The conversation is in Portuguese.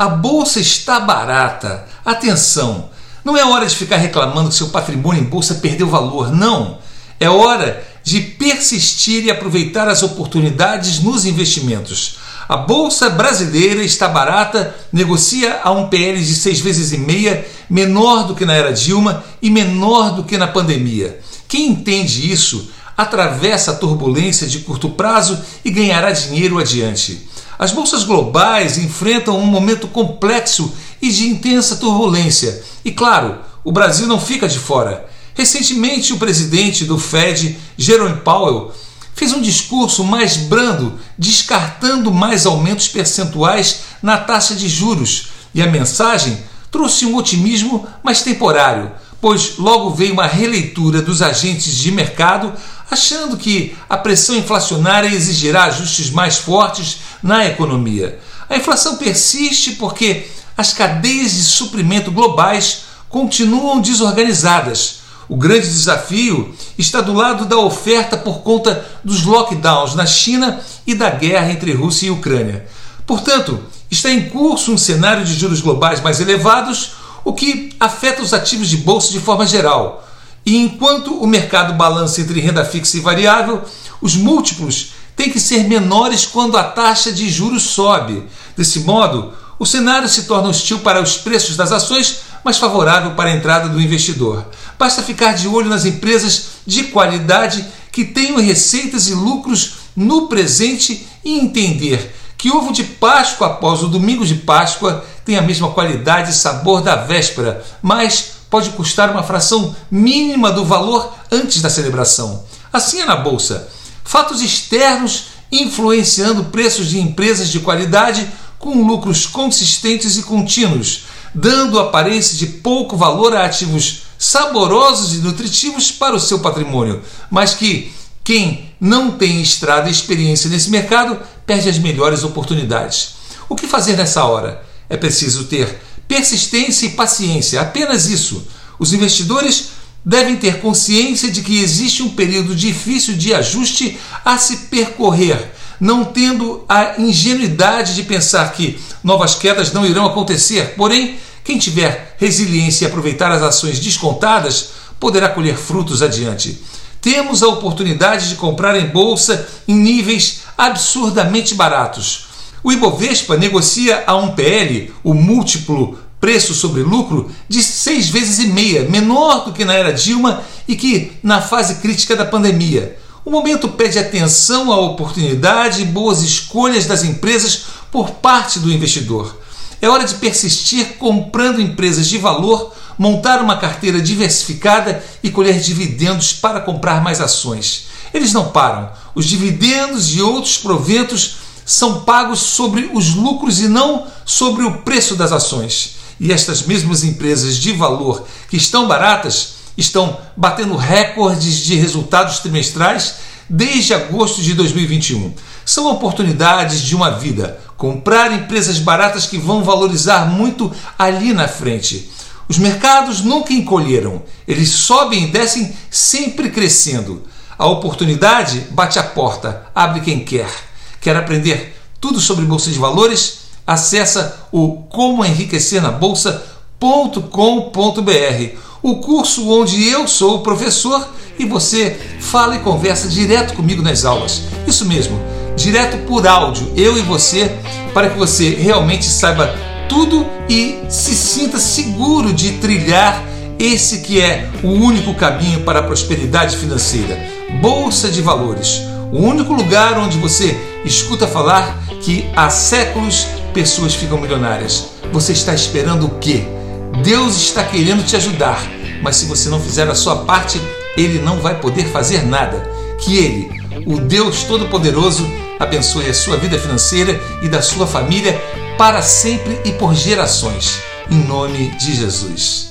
A bolsa está barata. Atenção! Não é hora de ficar reclamando que seu patrimônio em bolsa perdeu valor, não. É hora de persistir e aproveitar as oportunidades nos investimentos. A bolsa brasileira está barata, negocia a um PL de seis vezes e meia, menor do que na era Dilma e menor do que na pandemia. Quem entende isso atravessa a turbulência de curto prazo e ganhará dinheiro adiante. As bolsas globais enfrentam um momento complexo e de intensa turbulência. E claro, o Brasil não fica de fora. Recentemente, o presidente do Fed, Jerome Powell, fez um discurso mais brando, descartando mais aumentos percentuais na taxa de juros. E a mensagem trouxe um otimismo mais temporário, pois logo veio uma releitura dos agentes de mercado, achando que a pressão inflacionária exigirá ajustes mais fortes na economia. A inflação persiste porque as cadeias de suprimento globais continuam desorganizadas. O grande desafio está do lado da oferta por conta dos lockdowns na China e da guerra entre Rússia e Ucrânia. Portanto, está em curso um cenário de juros globais mais elevados, o que afeta os ativos de bolsa de forma geral. E enquanto o mercado balança entre renda fixa e variável, os múltiplos têm que ser menores quando a taxa de juros sobe. Desse modo, o cenário se torna hostil para os preços das ações, mas favorável para a entrada do investidor. Basta ficar de olho nas empresas de qualidade que tenham receitas e lucros no presente e entender que ovo de Páscoa após o domingo de Páscoa tem a mesma qualidade e sabor da véspera, mas pode custar uma fração mínima do valor antes da celebração. Assim é na bolsa. Fatos externos influenciando preços de empresas de qualidade com lucros consistentes e contínuos, dando aparência de pouco valor a ativos saborosos e nutritivos para o seu patrimônio, mas que quem não tem estrada e experiência nesse mercado perde as melhores oportunidades. O que fazer nessa hora? É preciso ter persistência e paciência, apenas isso. Os investidores devem ter consciência de que existe um período difícil de ajuste a se percorrer não tendo a ingenuidade de pensar que novas quedas não irão acontecer. Porém, quem tiver resiliência e aproveitar as ações descontadas poderá colher frutos adiante. Temos a oportunidade de comprar em bolsa em níveis absurdamente baratos. O Ibovespa negocia a um PL, o múltiplo preço sobre lucro, de seis vezes e meia, menor do que na era Dilma e que na fase crítica da pandemia. O momento pede atenção à oportunidade e boas escolhas das empresas por parte do investidor. É hora de persistir comprando empresas de valor, montar uma carteira diversificada e colher dividendos para comprar mais ações. Eles não param. Os dividendos e outros proventos são pagos sobre os lucros e não sobre o preço das ações. E estas mesmas empresas de valor que estão baratas estão batendo recordes de resultados trimestrais desde agosto de 2021. São oportunidades de uma vida. Comprar empresas baratas que vão valorizar muito ali na frente. Os mercados nunca encolheram, eles sobem e descem sempre crescendo. A oportunidade bate a porta, abre quem quer. Quer aprender tudo sobre bolsa de valores? Acessa o como enriquecer na bolsa.com.br o curso onde eu sou o professor e você fala e conversa direto comigo nas aulas. Isso mesmo, direto por áudio, eu e você, para que você realmente saiba tudo e se sinta seguro de trilhar esse que é o único caminho para a prosperidade financeira. Bolsa de Valores, o único lugar onde você escuta falar que há séculos pessoas ficam milionárias. Você está esperando o quê? Deus está querendo te ajudar, mas se você não fizer a sua parte, ele não vai poder fazer nada. Que ele, o Deus Todo-Poderoso, abençoe a sua vida financeira e da sua família para sempre e por gerações. Em nome de Jesus.